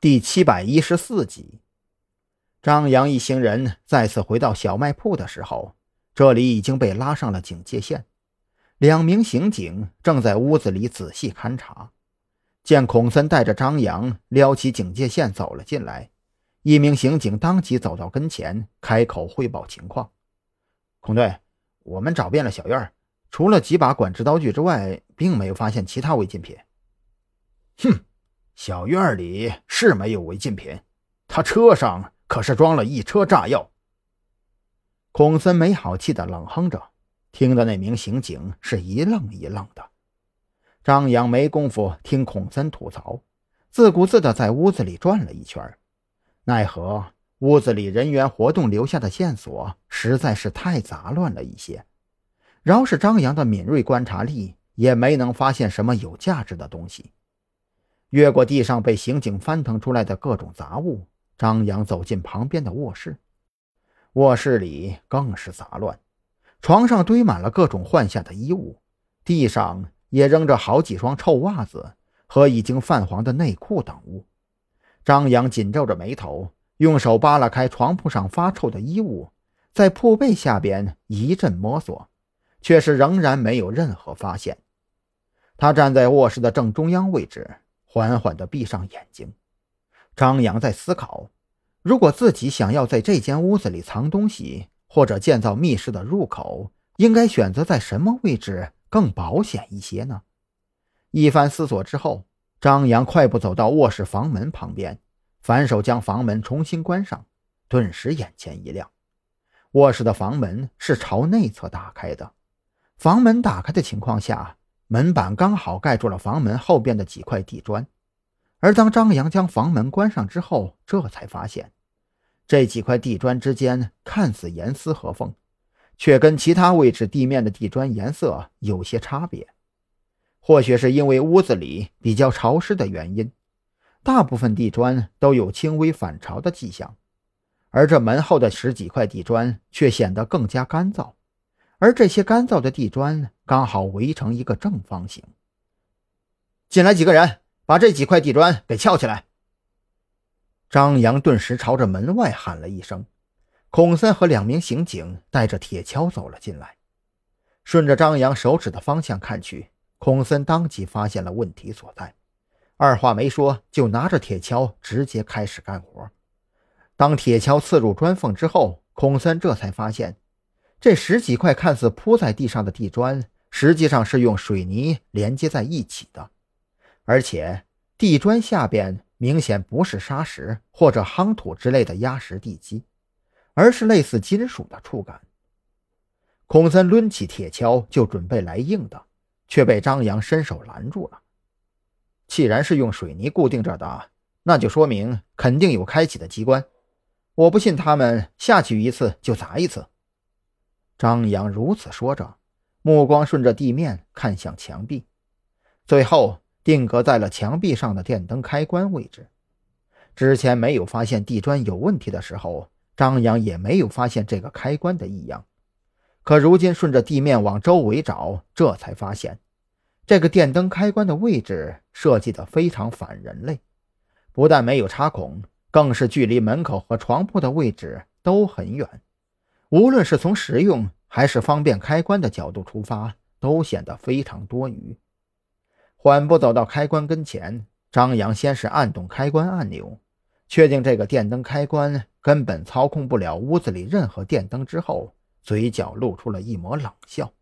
第七百一十四集，张扬一行人再次回到小卖铺的时候，这里已经被拉上了警戒线。两名刑警正在屋子里仔细勘察，见孔森带着张扬撩起警戒线走了进来，一名刑警当即走到跟前，开口汇报情况：“孔队，我们找遍了小院，除了几把管制刀具之外，并没有发现其他违禁品。”哼。小院里是没有违禁品，他车上可是装了一车炸药。孔森没好气的冷哼着，听得那名刑警是一愣一愣的。张扬没工夫听孔森吐槽，自顾自的在屋子里转了一圈，奈何屋子里人员活动留下的线索实在是太杂乱了一些，饶是张扬的敏锐观察力，也没能发现什么有价值的东西。越过地上被刑警翻腾出来的各种杂物，张扬走进旁边的卧室。卧室里更是杂乱，床上堆满了各种换下的衣物，地上也扔着好几双臭袜子和已经泛黄的内裤等物。张扬紧皱着眉头，用手扒拉开床铺上发臭的衣物，在铺被下边一阵摸索，却是仍然没有任何发现。他站在卧室的正中央位置。缓缓地闭上眼睛，张扬在思考：如果自己想要在这间屋子里藏东西，或者建造密室的入口，应该选择在什么位置更保险一些呢？一番思索之后，张扬快步走到卧室房门旁边，反手将房门重新关上，顿时眼前一亮。卧室的房门是朝内侧打开的，房门打开的情况下。门板刚好盖住了房门后边的几块地砖，而当张扬将房门关上之后，这才发现这几块地砖之间看似严丝合缝，却跟其他位置地面的地砖颜色有些差别。或许是因为屋子里比较潮湿的原因，大部分地砖都有轻微反潮的迹象，而这门后的十几块地砖却显得更加干燥。而这些干燥的地砖刚好围成一个正方形。进来几个人，把这几块地砖给撬起来。张扬顿时朝着门外喊了一声，孔森和两名刑警带着铁锹走了进来。顺着张扬手指的方向看去，孔森当即发现了问题所在，二话没说就拿着铁锹直接开始干活。当铁锹刺入砖缝之后，孔森这才发现。这十几块看似铺在地上的地砖，实际上是用水泥连接在一起的，而且地砖下边明显不是砂石或者夯土之类的压实地基，而是类似金属的触感。孔森抡起铁锹就准备来硬的，却被张扬伸手拦住了。既然是用水泥固定着的，那就说明肯定有开启的机关。我不信他们下去一次就砸一次。张扬如此说着，目光顺着地面看向墙壁，最后定格在了墙壁上的电灯开关位置。之前没有发现地砖有问题的时候，张扬也没有发现这个开关的异样。可如今顺着地面往周围找，这才发现这个电灯开关的位置设计的非常反人类，不但没有插孔，更是距离门口和床铺的位置都很远。无论是从实用还是方便开关的角度出发，都显得非常多余。缓步走到开关跟前，张扬先是按动开关按钮，确定这个电灯开关根本操控不了屋子里任何电灯之后，嘴角露出了一抹冷笑。